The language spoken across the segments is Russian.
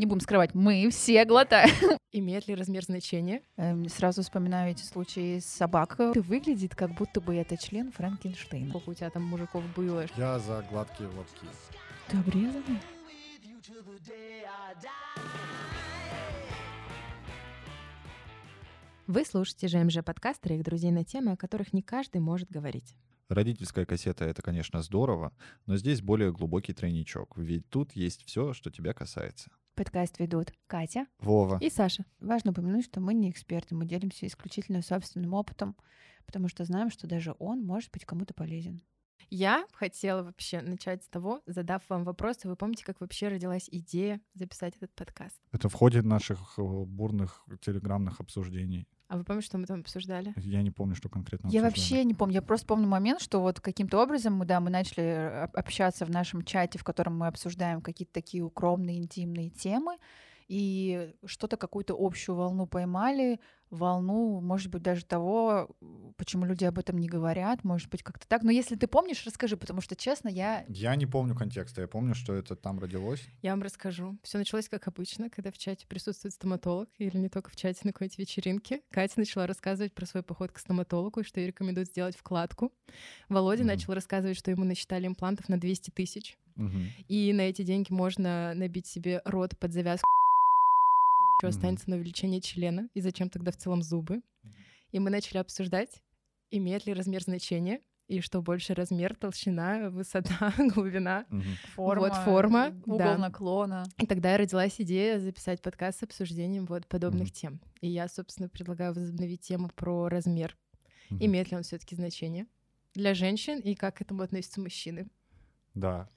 Не будем скрывать, мы все глотаем. Имеет ли размер значения? Эм, Сразу вспоминаю эти случаи с собак. Это выглядит, как будто бы это член Франкенштейна. Сколько у тебя там мужиков было? Я за гладкие лобки. Ты обрезанный? Вы слушаете ЖМЖ подкаст и их друзей на темы, о которых не каждый может говорить. Родительская кассета — это, конечно, здорово, но здесь более глубокий тройничок, ведь тут есть все, что тебя касается. Подкаст ведут Катя. Вова. И Саша. Важно упомянуть, что мы не эксперты, мы делимся исключительно собственным опытом, потому что знаем, что даже он может быть кому-то полезен. Я хотела вообще начать с того, задав вам вопрос, вы помните, как вообще родилась идея записать этот подкаст? Это в ходе наших э, бурных телеграммных обсуждений. А вы помните, что мы там обсуждали? Я не помню, что конкретно Я обсуждали. вообще не помню, я просто помню момент, что вот каким-то образом мы, да, мы начали э, об- общаться в нашем чате, в котором мы обсуждаем какие-то такие укромные, интимные темы, и что-то, какую-то общую волну поймали, волну, может быть, даже того, почему люди об этом не говорят, может быть, как-то так. Но если ты помнишь, расскажи, потому что, честно, я... Я не помню контекста, я помню, что это там родилось. Я вам расскажу. Все началось как обычно, когда в чате присутствует стоматолог, или не только в чате, на какой-нибудь вечеринке. Катя начала рассказывать про свой поход к стоматологу, и что ей рекомендуют сделать вкладку. Володя Мгм. начал рассказывать, что ему насчитали имплантов на 200 тысяч. Мгм. И на эти деньги можно набить себе рот под завязку. Мгм. останется на увеличение члена. И зачем тогда в целом зубы? И мы начали обсуждать, имеет ли размер значения, и что больше размер, толщина, высота, глубина. Мгм. Вот форма, угол да. наклона. И тогда родилась идея записать подкаст с обсуждением вот подобных тем. И я, собственно, предлагаю возобновить тему про размер. Имеет ли он все-таки значение для женщин и как к этому относятся мужчины? Да.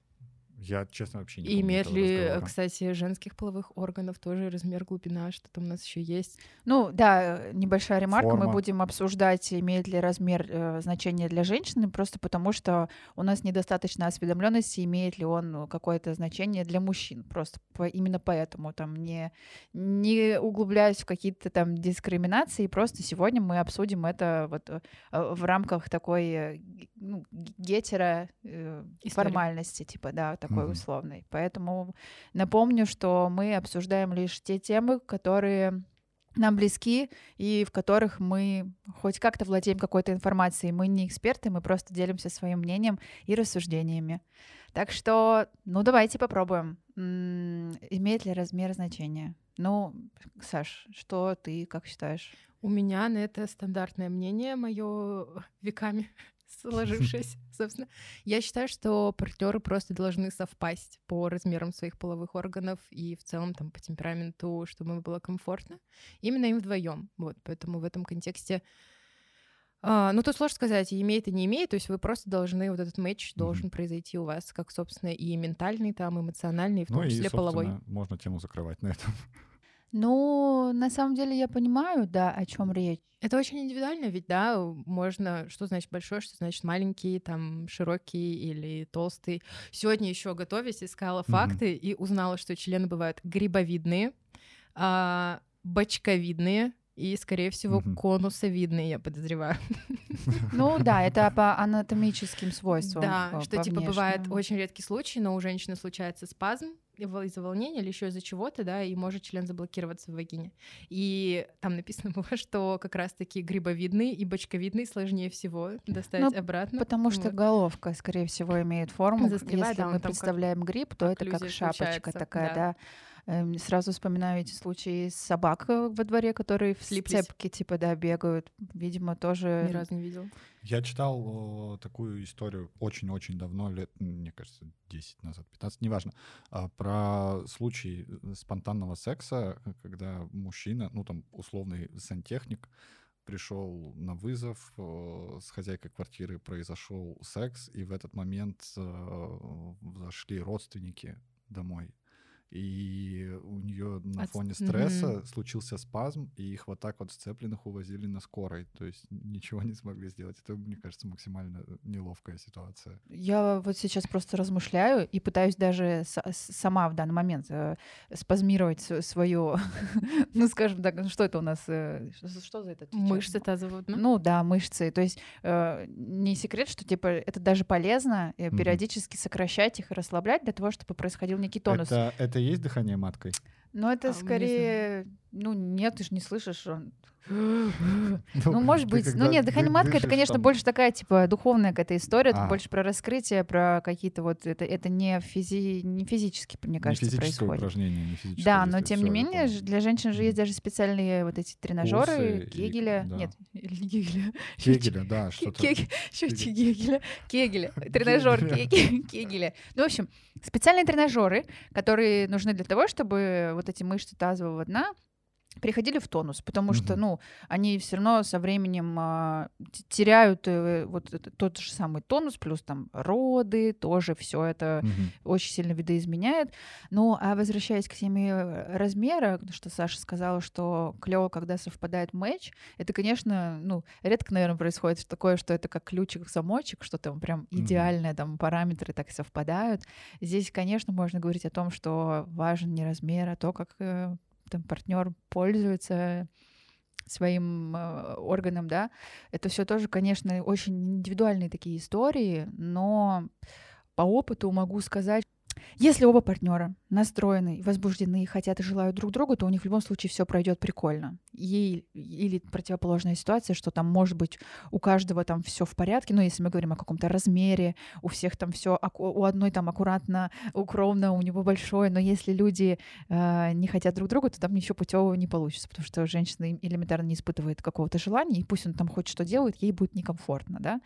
Я, честно, вообще не И помню имеет ли, разговора. кстати, женских половых органов тоже размер, глубина, что там у нас еще есть? Ну да, небольшая ремарка. Мы Форма. будем обсуждать, имеет ли размер э, значение для женщины, просто потому что у нас недостаточно осведомленности, имеет ли он ну, какое-то значение для мужчин. Просто по- именно поэтому там не, не углубляясь в какие-то там дискриминации, просто сегодня мы обсудим это вот э, в рамках такой э, ну, гетера э, формальности, типа, да, такой Мгм. условной. Поэтому напомню, что мы обсуждаем лишь те темы, которые нам близки и в которых мы хоть как-то владеем какой-то информацией. Мы не эксперты, мы просто делимся своим мнением и рассуждениями. Так что, ну давайте попробуем. Имеет ли размер значения? Ну, Саш, что ты как считаешь? У меня на это стандартное мнение, мое веками сложившееся, собственно. Я считаю, что партнеры просто должны совпасть по размерам своих половых органов и в целом там по темпераменту, чтобы им было комфортно. Именно им вдвоем. Вот, поэтому в этом контексте а, ну, тут сложно сказать, имеет и не имеет, то есть вы просто должны, вот этот матч должен произойти у вас, как, собственно, и ментальный, там, эмоциональный, и в том Ну и, числе половой. собственно, можно тему закрывать на этом. Ну, на самом деле я понимаю, да, о чем речь. Это очень индивидуально, ведь, да, можно, что значит большой, что значит маленький, там, широкий или толстый. Сегодня еще готовясь, искала Мгм. факты и узнала, что члены бывают грибовидные, а, бочковидные и, скорее всего, Мгм. конусовидные, я подозреваю. Ну да, это по анатомическим свойствам. Да, по- что по типа бывает очень редкий случай, но у женщины случается спазм из-за волнения или еще из-за чего-то, да, и может член заблокироваться в вагине. И там написано было, что как раз-таки грибовидный и бочковидный сложнее всего достать обратно. Потому что Вот. головка, скорее всего, имеет форму. Застревает, Если да, мы там как представляем гриб, то это как шапочка случается, такая, да. да. Эм, Сразу вспоминаю эти случаи с собак во дворе, которые в Слиплись. цепке, типа, да, бегают. Видимо, тоже... Ни разу не видел. Я читал э, такую историю очень-очень давно, лет, мне кажется, 10 назад, 15, неважно, а, про случай э, спонтанного секса, э, когда мужчина, ну там условный сантехник, пришел на вызов, э, с хозяйкой квартиры произошел секс, и в этот момент э, зашли родственники домой. И у нее на От- фоне стресса случился спазм, и их вот так вот сцепленных увозили на скорой. То есть ничего не смогли сделать. Это, мне кажется, максимально неловкая ситуация. Я вот сейчас просто размышляю и пытаюсь даже сама в данный момент э, спазмировать свое, ну, скажем так, ну, что это у нас, э, что что за это? Мышцы тазоводно. Ну да, мышцы. То есть э, не секрет, что типа это даже полезно э, периодически сокращать их и расслаблять для того, чтобы происходил некий тонус. Это, это есть дыхание маткой? Но это А, не скорее, ну нет, ты же не слышишь, он Ну, Ну, может быть. Ну, нет, ды- дыхание матка это, конечно, больше такая, типа, духовная какая-то история. А. больше про раскрытие, про какие-то вот... Это, это не, физи... не физически, мне Не кажется, физическое происходит. упражнение, не физическое Да, но тем не менее, для женщин же есть даже специальные вот эти тренажеры, Кегеля. Нет, или не Кегеля. Кегеля, да, что-то. Гегеля. Кегеля. Тренажер Кегеля. Кеге- Кегеля. Ну, в общем, специальные тренажеры, которые нужны для того, чтобы вот эти мышцы тазового дна приходили в тонус, потому что, Мгм. ну, они все равно со временем а, теряют э, вот тот же самый тонус, плюс там роды, тоже все это Мгм. очень сильно видоизменяет. Ну, а возвращаясь к теме э, размера, что Саша сказала, что клево, когда совпадает матч, это, конечно, ну, редко, наверное, происходит такое, что это как ключик в замочек, что там прям идеальные там параметры так совпадают. Здесь, конечно, можно говорить о том, что важен не размер, а то, как э, там партнер пользуется своим э, органом, да, это все тоже, конечно, очень индивидуальные такие истории, но по опыту могу сказать, если оба партнера настроены, возбуждены, хотят и желают друг другу, то у них в любом случае все пройдет прикольно. И, или противоположная ситуация, что там может быть у каждого там все в порядке, ну если мы говорим о каком-то размере, у всех там все, у одной там аккуратно, укромно, у него большое, но если люди э, не хотят друг друга, то там ничего путевого не получится, потому что женщина элементарно не испытывает какого-то желания, и пусть он там хоть что делает, ей будет некомфортно, да.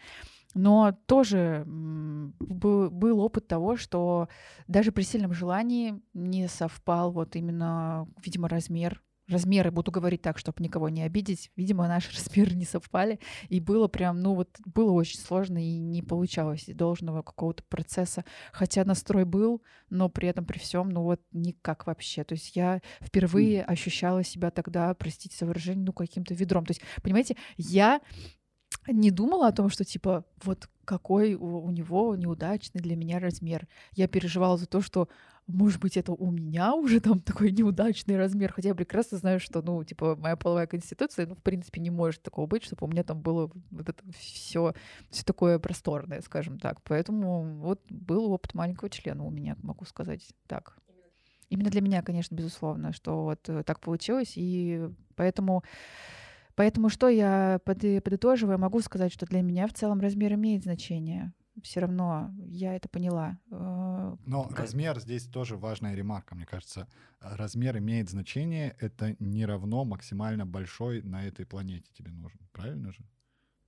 Но тоже был опыт того, что даже при сильном желании не совпал вот именно, видимо, размер. Размеры, буду говорить так, чтобы никого не обидеть. Видимо, наши размеры не совпали. И было прям, ну вот, было очень сложно и не получалось должного какого-то процесса. Хотя настрой был, но при этом, при всем, ну вот никак вообще. То есть я впервые ощущала себя тогда, простите за выражение, ну каким-то ведром. То есть, понимаете, я не думала о том, что типа вот какой у, него неудачный для меня размер. Я переживала за то, что может быть это у меня уже там такой неудачный размер, хотя я прекрасно знаю, что ну типа моя половая конституция, ну в принципе не может такого быть, чтобы у меня там было вот это все все такое просторное, скажем так. Поэтому вот был опыт маленького члена у меня, могу сказать так. Именно для меня, конечно, безусловно, что вот э, так получилось, и поэтому Поэтому что я под- подытоживая, могу сказать, что для меня в целом размер имеет значение. Все равно я это поняла. Э, Но Как- размер здесь тоже важная ремарка, мне кажется. А, Размер имеет значение, это не равно максимально большой на этой планете тебе нужен. Правильно же?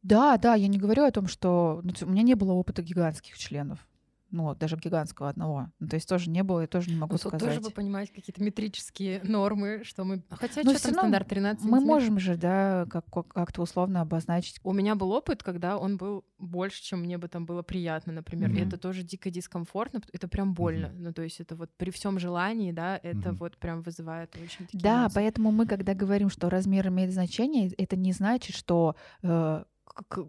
Да, да, я не говорю о том, что ну, у меня не было опыта гигантских членов. Ну, даже гигантского одного. Ну, то есть тоже не было, я тоже не могу Ну, тут сказать. тоже вы понимаете какие-то метрические нормы, что мы... Хотя, Но что всё там стандарт 13 Мы можем же, да, как- как- как-то условно обозначить. У меня был опыт, когда он был больше, чем мне бы там было приятно, например. И Мгм. это тоже дико дискомфортно, это прям больно. Ну, то есть это вот при всем желании, да, это Мгм. вот прям вызывает очень такие Да, эмоции. поэтому мы, когда говорим, что размер имеет значение, это не значит, что э,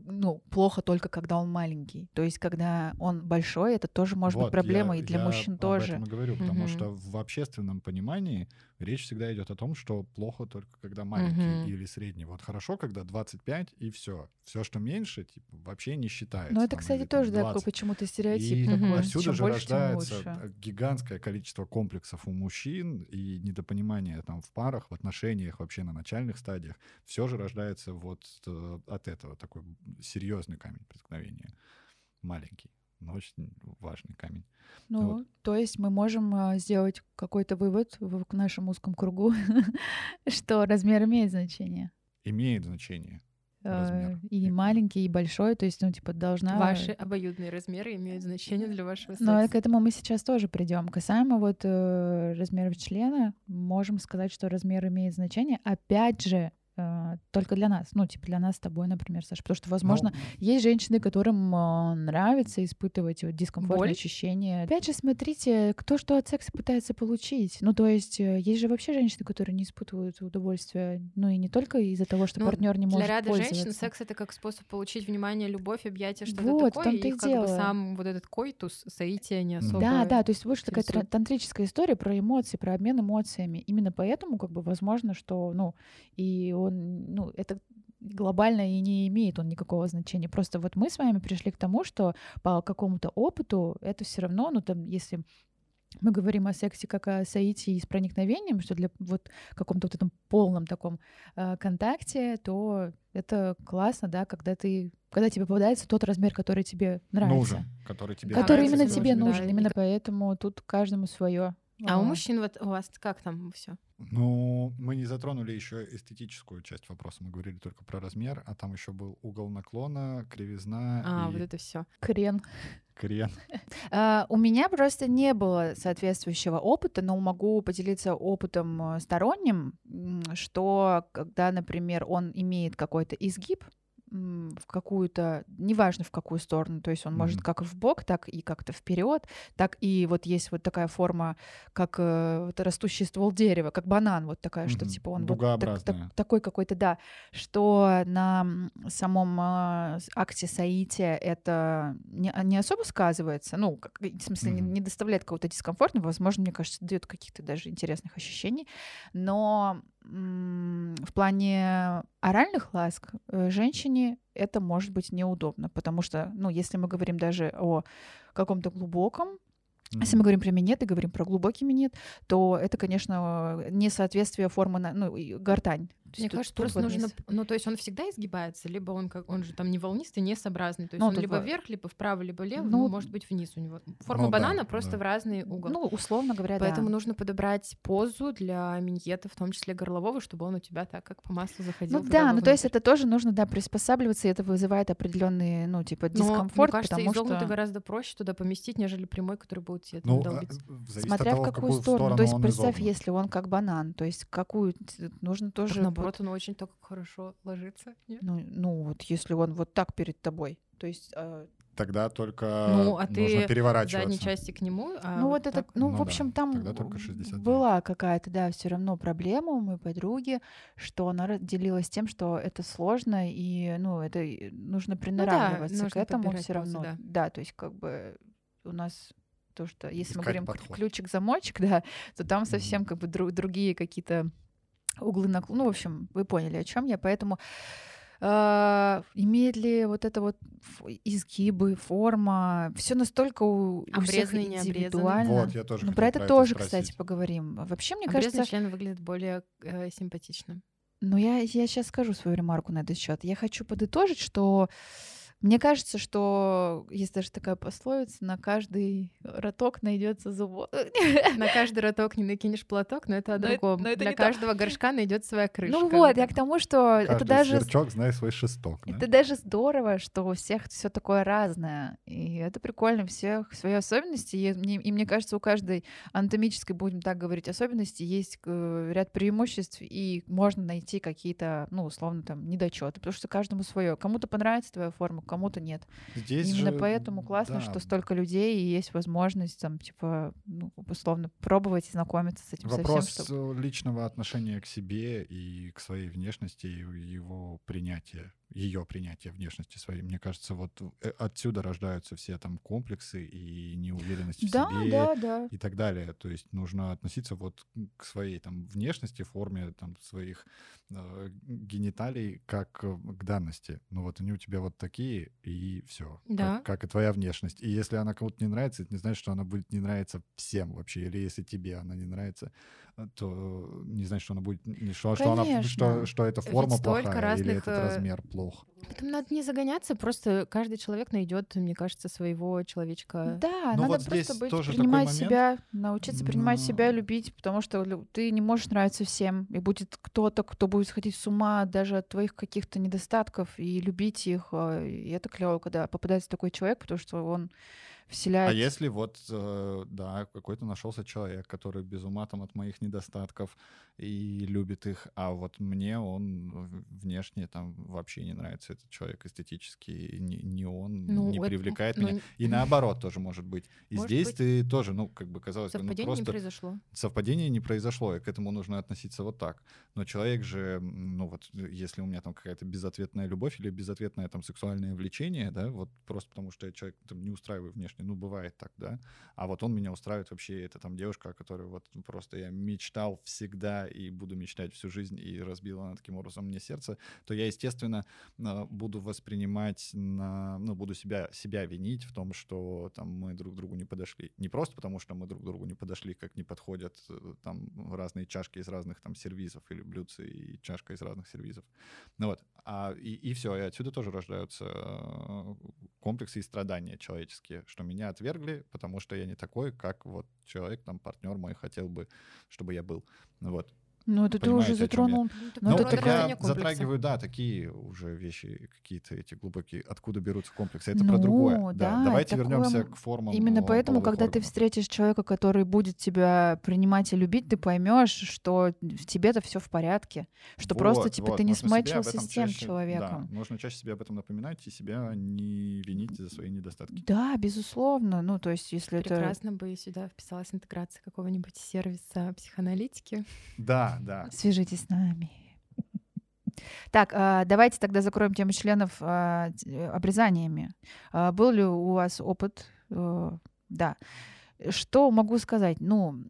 ну, плохо только когда он маленький. То есть, когда он большой, это тоже может Вот, быть проблемой, я- и для я мужчин об тоже. этом и говорю, потому Мгм. что в общественном понимании речь всегда идет о том, что плохо только когда маленький Мгм. или средний. Вот хорошо, когда 25 и все. Все, что меньше, типа, вообще не считается. Но это, там, кстати, или тоже, да, такой 20. почему-то стереотип И такой. отсюда Чем же больше, рождается гигантское количество комплексов у мужчин и недопонимание там в парах, в отношениях, вообще на начальных стадиях. Все же рождается вот э, от этого. Такой серьезный камень преткновения. Маленький, но очень важный камень. Ну, Вот. то есть мы можем а, сделать какой-то вывод в к нашем узком кругу, что размер имеет значение. Имеет значение. Размер. И маленький, и большой, то есть, ну, типа, должна... Ваши обоюдные размеры имеют значение для вашего секса. Но к этому мы сейчас тоже придем. Касаемо вот э, размеров члена, можем сказать, что размер имеет значение. Опять же, э, только для нас. Ну, типа для нас с тобой, например, Саша. Потому что, возможно, Ну, есть женщины, которым э, нравится испытывать вот дискомфортные Боль? ощущения. Опять же, смотрите, кто что от секса пытается получить. Ну, то есть, э, есть же вообще женщины, которые не испытывают удовольствия. Ну, и не только из-за того, что Ну, партнер не может Для ряда женщин секс это как способ получить внимание, любовь, объятия, что-то Вот, такое. и и как бы дело. сам вот этот койтус, соитие не особо. Да, да, то есть больше такая тантрическая история про эмоции, про обмен эмоциями. Именно поэтому, как бы, возможно, что, ну, и он, ну, это глобально и не имеет он никакого значения. Просто вот мы с вами пришли к тому, что по какому-то опыту это все равно, ну, там, если мы говорим о сексе как о соитии с проникновением, что для вот каком-то вот этом полном таком э, контакте, то это классно, да, когда ты, когда тебе попадается тот размер, который тебе нравится. Нужен, который тебе который нравится. именно тебе нужен, нужен. да. Именно поэтому тут каждому свое. А у мужчин вот у вас как там все? Ну, мы не затронули еще эстетическую часть вопроса. Мы говорили только про размер, а там еще был угол наклона, кривизна А, и вот это все. Крен. крен. А, У меня просто не было соответствующего опыта, но могу поделиться опытом э, сторонним, что когда, например, он имеет какой-то изгиб в какую-то, неважно в какую сторону, то есть он может Мгм. как в бок, так и как-то вперед, так и вот есть вот такая форма, как э, вот растущий ствол дерева, как банан, вот такая, что Мгм. типа он вот так- так- такой какой-то, да, что на самом с- акте соития это не, не особо сказывается, ну, как- в смысле, не, Мгм. не доставляет какого-то дискомфорта, возможно, мне кажется, дает каких-то даже интересных ощущений, но в плане оральных ласк э, женщине это может быть неудобно, потому что, ну, если мы говорим даже о каком-то глубоком если мы говорим про минет и говорим про глубокий минет, то это, конечно, несоответствие формы, на, ну, гортань. Мне тут- кажется, тут просто вот нужно, низ. ну то есть он всегда изгибается, либо он как он же там не волнистый, не сообразный, то есть Ну, он либо во- вверх, либо вправо, либо влево, Ну, ну, может быть вниз у него. Форма Ну да, банана просто да. в разный угол. Ну, условно говоря, Поэтому да. нужно подобрать позу для миньета, в том числе горлового, чтобы он у тебя так, как по маслу заходил. Ну да, ну то есть это тоже нужно, да, приспосабливаться, и это вызывает определенный, ну, типа, Но, дискомфорт, мне кажется, потому изогнутый что... гораздо проще туда поместить, нежели прямой, который будет тебе Ну, долбить. зависит Смотря от того, в какую сторону. То есть он представь, изогнут. если он как банан, то есть какую нужно Так, тоже... наоборот, вот, он очень так хорошо ложится. нет? ну, ну вот если он вот так перед тобой, то есть... э, Тогда только Ну, а нужно ты в переворачиваться. задней части к нему. а ну вот это, так- ну, Ну в да, общем, там тогда только 69. была какая-то, да, все равно проблема у моей подруги, что она делилась тем, что это сложно и, ну, это нужно приноравливаться к нужно этому подбирать все равно. да. то есть как бы у нас то, что если мы Искать говорим подход. ключик-замочек, да, то там совсем Мгм. как бы дру- другие какие-то углы наклона. Ну, в общем, вы поняли, о чем я, поэтому а, имеет ли вот это вот изгибы, форма, все настолько у, у всех индивидуально. Вот, я тоже Ну, хотел про это тоже, спросить. кстати, поговорим. Вообще, мне Обрезанный кажется, член выглядит более э, симпатично. ну я, я сейчас скажу свою ремарку на этот счет. Я хочу подытожить, что мне кажется, что есть даже такая пословица: на каждый роток найдется зубок. На каждый роток не накинешь платок, но это о Но это- другом. но это Для то. каждого горшка найдет своя крышка. Ну вот, я к тому, что это даже сверчок знает свой шесток. да? Это даже здорово, что у всех все такое разное. И это прикольно, у всех свои особенности. И мне, и мне кажется, у каждой анатомической, будем так говорить, особенности есть э, ряд преимуществ, и можно найти какие-то, ну, условно, там, недочеты, потому что каждому свое. Кому-то понравится твоя форма, кому-то нет. Здесь Именно же, поэтому классно, да, что столько людей, и есть возможность, там, типа, ну, условно, пробовать и знакомиться с этим Вопрос совсем. Что... э, личного отношения к себе и к своей внешности, и его принятия, ее принятия внешности своей. Мне кажется, вот э, отсюда рождаются все там комплексы и неуверенность в Да, себе да, да. и так далее. То есть нужно относиться вот к своей там внешности, форме там своих э, гениталий как к данности. Ну вот они у тебя вот такие и все. Да. Как, как и твоя внешность. И если она кому-то не нравится, это не значит, что она будет не нравиться всем вообще. Или если тебе она не нравится, то не значит, что она будет что, что, она, что, что эта Ведь форма столько плохая или разных, этот э, размер плох. Потом надо не загоняться, просто каждый человек найдет, мне кажется, своего человечка. Да, Ну надо вот просто быть, тоже принимать себя, научиться принимать себя, Но- любить, потому что ты не можешь нравиться всем, и будет кто-то, кто будет сходить с ума даже от твоих каких-то недостатков и любить их, и это клево, когда попадается такой человек, потому что он вселяет. А если вот, э, да, какой-то нашелся человек, который без ума там от моих недостатков и любит их, а вот мне он внешне там вообще не нравится этот человек эстетически, не, не он Ну, не это- привлекает ну, меня. И наоборот тоже может быть. И Может здесь быть. ты тоже, ну, как бы казалось ну, Совпадение просто не произошло. совпадение не произошло, и к этому нужно относиться вот так. Но человек же, ну вот, э, если у меня там какая-то безответная любовь или безответное там сексуальное влечение, да, вот просто потому что я человек там, не устраиваю внешне внешне. Ну, бывает так, да. А вот он меня устраивает вообще, это там девушка, о которой вот просто я мечтал всегда и буду мечтать всю жизнь, и разбила она таким образом мне сердце, то я, естественно, э, буду воспринимать, на, ну, буду себя, себя винить в том, что там мы друг другу не подошли. Не просто потому, что мы друг другу не подошли, как не подходят э, там разные чашки из разных там сервизов или блюдцы и чашка из разных сервизов. Ну вот, а, и, и все, и отсюда тоже рождаются э, комплексы и страдания человеческие, что меня отвергли, потому что я не такой, как вот человек, там, партнер мой хотел бы, чтобы я был. Вот. Ну, это ты уже затронул. Ну, это я затрагиваю, да, такие уже вещи какие-то эти глубокие, откуда берутся комплексы. Это ну, про другое. Да, да. Давайте такое... вернемся к формам. Именно поэтому, когда органов. ты встретишь человека, который будет тебя принимать и любить, ты поймешь, что в тебе-то все в порядке, что вот, просто типа вот. ты не смачился с тем чаще, человеком. Да, нужно чаще себе об этом напоминать и себя не винить за свои недостатки. Да, безусловно. Ну, то есть, если Прекрасно это... Прекрасно бы сюда вписалась интеграция какого-нибудь сервиса психоаналитики. Да, да. Свяжитесь с нами. Так, а, давайте тогда закроем тему членов а, обрезаниями. А, был ли у вас опыт? Э, да. Что могу сказать? Ну,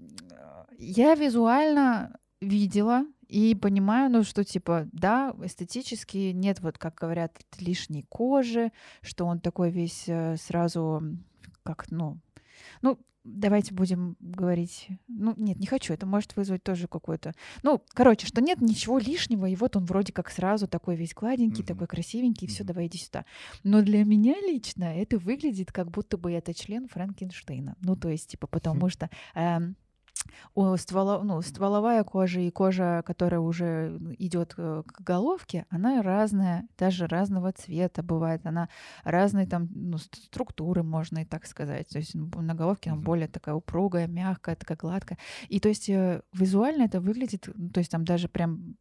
я визуально видела и понимаю, ну, что, типа, да, эстетически нет, вот, как говорят, лишней кожи, что он такой весь э, сразу, как, ну, ну, давайте будем говорить... Ну, нет, не хочу, это может вызвать тоже какой-то... Ну, короче, что нет ничего лишнего, и вот он вроде как сразу такой весь гладенький, mm-hmm. такой красивенький, mm-hmm. все, давай иди сюда. Но для меня лично это выглядит, как будто бы это член Франкенштейна. Ну, то есть, типа, потому mm-hmm. что... Эм, у ствола, ну, стволовая кожа и кожа, которая уже идет э, к головке, она разная, даже разного цвета бывает, она разной там ну, структуры, можно и так сказать. То есть на головке она более такая упругая, мягкая, такая гладкая. И то есть э, визуально это выглядит, то есть там даже прям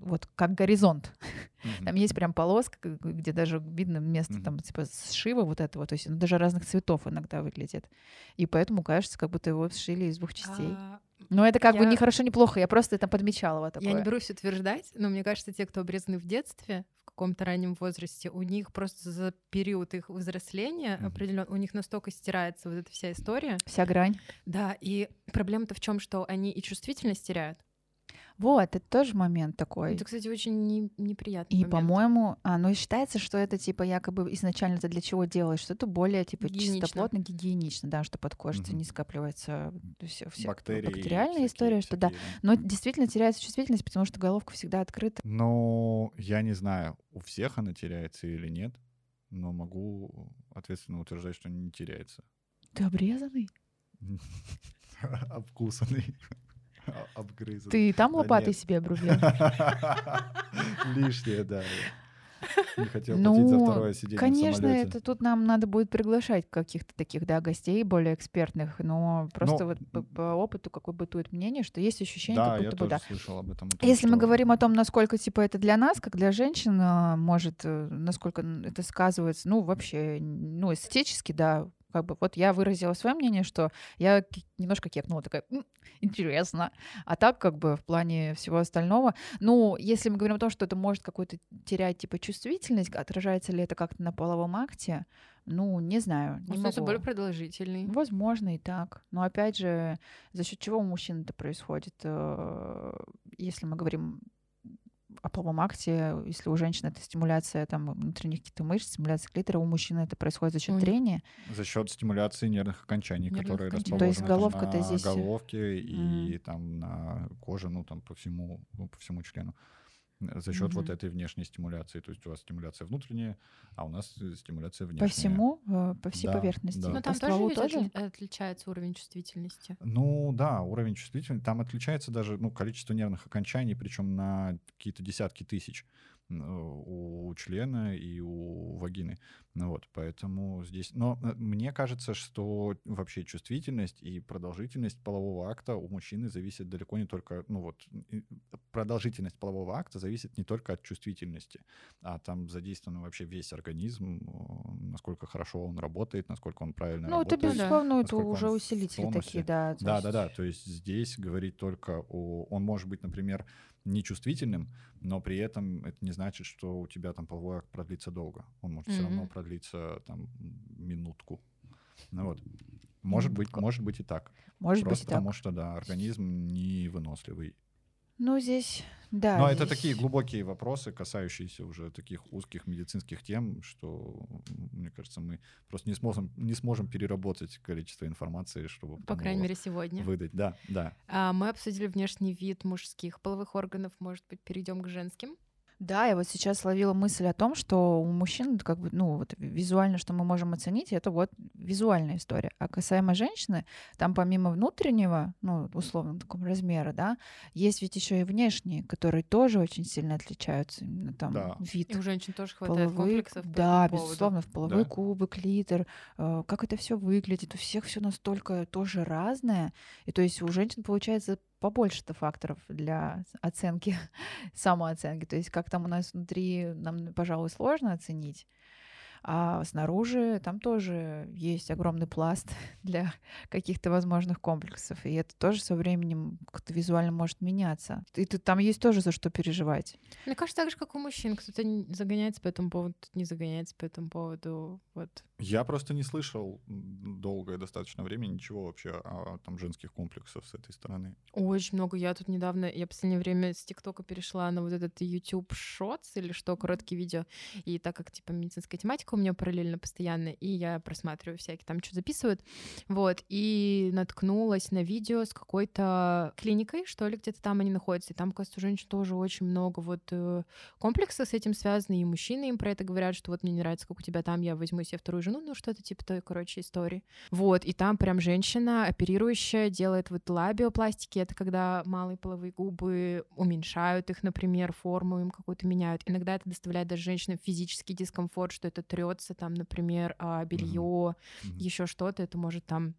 вот как горизонт. Mm-hmm. Там есть прям полоска, где даже видно место mm-hmm. там типа сшива вот этого, то есть он даже разных цветов иногда выглядит. И поэтому кажется, как будто его сшили из двух частей. А... Но это как я... бы не хорошо, не плохо, я просто это подмечала вот такое. Я не берусь утверждать, но мне кажется, те, кто обрезаны в детстве, в каком-то раннем возрасте, у них просто за период их взросления mm-hmm. определенно, у них настолько стирается вот эта вся история. Вся грань. Да, и проблема-то в чем, что они и чувствительность теряют. Вот, это тоже момент такой. Это, кстати, очень не, неприятный И, момент. по-моему, а, ну, считается, что это, типа, якобы изначально это для чего делаешь, что это более, типа, гигиенично. чистоплотно, гигиенично, да, что под кожей угу. не скапливается все, все Бактерии, бактериальная история, что да. Но действительно теряется чувствительность, потому что головка всегда открыта. Ну, я не знаю, у всех она теряется или нет, но могу ответственно утверждать, что не теряется. Ты обрезанный? Обкусанный. обгрызан. Ты там лопатой нет. себе обрубил? Лишнее, да. Не хотел ну, за второе сиденье Конечно, это тут нам надо будет приглашать каких-то таких, да, гостей более экспертных, но просто но... вот по, по опыту какое бытует мнение, что есть ощущение, да, как будто я бы тоже да. слышал об этом. Том, Если что... мы говорим о том, насколько типа это для нас, как для женщин, а, может, э, насколько это сказывается, ну вообще, ну эстетически, да, как бы вот я выразила свое мнение, что я немножко кекнула, такая, М, интересно. А так как бы в плане всего остального, ну, если мы говорим о том, что это может какую-то терять типа чувствительность, отражается ли это как-то на половом акте, ну, не знаю. Не Становится более продолжительный. Возможно и так. Но опять же, за счет чего у мужчин это происходит? Э, если мы говорим о половом акте, если у женщины это стимуляция там, внутренних каких-то мышц, стимуляция клитора, у мужчины это происходит за счет трения. За счет стимуляции нервных окончаний, нервных которые окончаний. расположены То есть головка-то на здесь... головке mm. и там на коже, ну там по всему, ну, по всему члену за счет угу. вот этой внешней стимуляции. То есть у вас стимуляция внутренняя, а у нас стимуляция внешняя. По всему, э, по всей да, поверхности. Да. Но там тоже, тоже отличается уровень чувствительности. Ну да, уровень чувствительности. Там отличается даже ну, количество нервных окончаний, причем на какие-то десятки тысяч у члена и у вагины. Ну вот, поэтому здесь... Но э, мне кажется, что вообще чувствительность и продолжительность полового акта у мужчины зависит далеко не только... Ну вот, продолжительность полового акта зависит не только от чувствительности, а там задействован вообще весь организм, насколько хорошо он работает, насколько он правильно ну, работает. Ну, это, безусловно, это уже усилители такие, да. Да, да, да. То есть здесь говорить только о... Он может быть, например, нечувствительным, но при этом это не значит, что у тебя там половой акт продлится долго. Он может mm-hmm. все равно продлиться там минутку. Ну вот. Может быть, может быть и так. Может Просто быть и так. потому что, да, организм невыносливый. Ну, здесь, да. Но это здесь- такие глубокие вопросы, касающиеся уже таких узких медицинских тем, что, мне кажется, мы просто не сможем, не сможем переработать количество информации, чтобы По крайней мере, сегодня. выдать. Да, да. А, мы обсудили внешний вид мужских половых органов. Может быть, перейдем к женским? Да, я вот сейчас ловила мысль о том, что у мужчин, как бы, ну, вот визуально, что мы можем оценить, это вот визуальная история. А касаемо женщины, там помимо внутреннего, ну, условно, такого размера, да, есть ведь еще и внешние, которые тоже очень сильно отличаются. Именно там Да. вид. И у женщин тоже хватает половые- комплексов. по да, поводу. безусловно, в половой Да. кубок, литр, э, как это все выглядит, у всех все настолько тоже разное, и то есть у женщин получается побольше-то факторов для оценки, самооценки, то есть как там у нас внутри нам, пожалуй, сложно оценить, а снаружи там тоже есть огромный пласт для каких-то возможных комплексов, и это тоже со временем как-то визуально может меняться. И тут там есть тоже за что переживать. Мне кажется, так же, как у мужчин. Кто-то загоняется по этому поводу, кто-то не загоняется по этому поводу. Вот. Я просто не слышал долгое достаточно время ничего вообще о, там женских комплексов с этой стороны. Очень много. Я тут недавно, я в последнее время с ТикТока перешла на вот этот YouTube Shorts или что, короткие видео. И так как, типа, медицинская тематика у меня параллельно постоянно, и я просматриваю всякие, там что записывают. Вот. И наткнулась на видео с какой-то клиникой, что ли, где-то там они находятся. И там, кажется, у женщин тоже очень много вот э, комплексов с этим связаны, и мужчины им про это говорят, что вот мне не нравится, как у тебя там, я возьму себе вторую жену, ну что-то типа той, короче, истории. Вот, и там прям женщина, оперирующая, делает вот лабиопластики, это когда малые половые губы уменьшают их, например, форму им какую-то меняют. Иногда это доставляет даже женщинам физический дискомфорт, что это трется там, например, белье, Мгм. еще что-то, это может там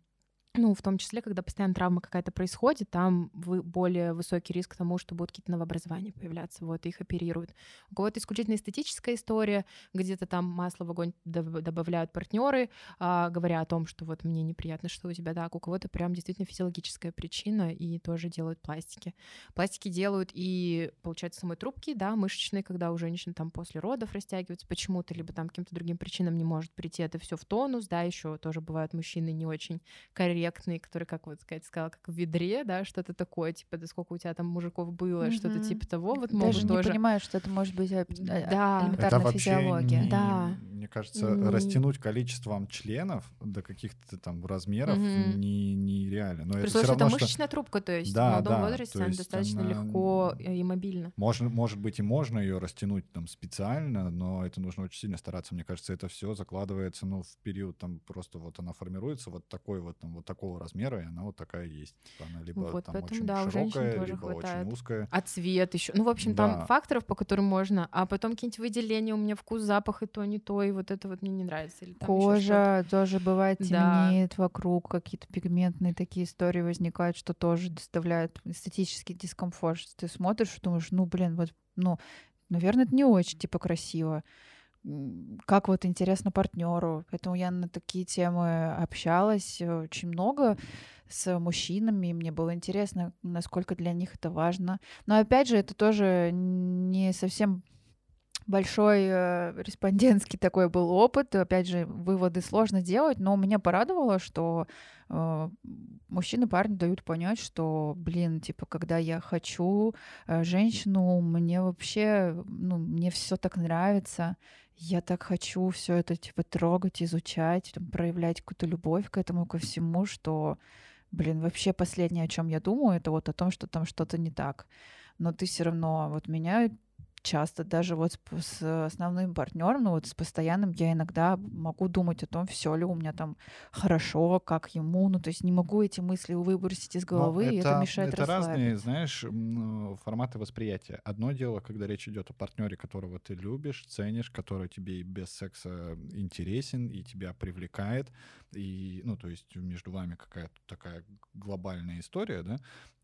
ну, в том числе, когда постоянно травма какая-то происходит, там вы более высокий риск тому, что будут какие-то новообразования появляться, вот, их оперируют. У кого-то исключительно эстетическая история, где-то там масло в огонь доб- добавляют партнеры, а, говоря о том, что вот мне неприятно, что у тебя так, у кого-то прям действительно физиологическая причина, и тоже делают пластики. Пластики делают и, получается, самой трубки, да, мышечные, когда у женщин там после родов растягиваются почему-то, либо там каким-то другим причинам не может прийти это все в тонус, да, еще тоже бывают мужчины не очень корректные, которые, как вот сказать, сказала, как в ведре, да, что-то такое, типа, да сколько у тебя там мужиков было, что-то Мгм. типа того, вот Даже могут не тоже. понимаю, что это может быть а- Да. Это элементарная вообще физиология. не- Да. мне кажется, Не- растянуть количеством членов до каких-то там размеров Мгм. не, нереально. Но При это все это равно, что мышечная трубка, то есть Да, в молодом да, возрасте она достаточно она- легко и мобильна. можно, может быть, и можно ее растянуть там специально, но это нужно очень сильно стараться. Мне кажется, это все закладывается, ну, в период там просто вот она формируется вот такой вот там вот такого размера, и она вот такая есть. Типа Она либо Вот, там поэтому, очень да, у женщин широкая, тоже либо хватает. очень узкая. А цвет еще. Ну, в общем, Да. там факторов, по которым можно, а потом какие-нибудь выделения, у меня вкус, запах и то, не то, и вот это вот мне не нравится. Или. Кожа тоже бывает Да. темнеет вокруг, какие-то пигментные такие истории возникают, что тоже доставляют эстетический дискомфорт. Ты смотришь и думаешь, ну, блин, вот, ну, наверное, это не очень, типа, красиво. Как вот интересно партнеру. Поэтому я на такие темы общалась э, очень много с мужчинами. и Мне было интересно, насколько для них это важно. Но опять же, это тоже не совсем большой э, респондентский такой был опыт. Опять же, выводы сложно делать, но меня порадовало, что э, мужчины парни дают понять, что, блин, типа, когда я хочу э, женщину, мне вообще, ну, мне все так нравится. Я так хочу все это, типа, трогать, изучать, там, проявлять какую-то любовь к этому, ко всему, что, блин, вообще последнее, о чем я думаю, это вот о том, что там что-то не так. Но ты все равно, вот меня часто даже вот с, основным партнером, ну вот с постоянным, я иногда могу думать о том, все ли у меня там хорошо, как ему, ну то есть не могу эти мысли выбросить из Но головы, и это мешает это разные, знаешь, м, форматы восприятия. Одно дело, когда речь идет о партнере, которого ты любишь, ценишь, который тебе и без секса интересен, и тебя привлекает, и, ну, то есть между вами какая-то такая глобальная история, да,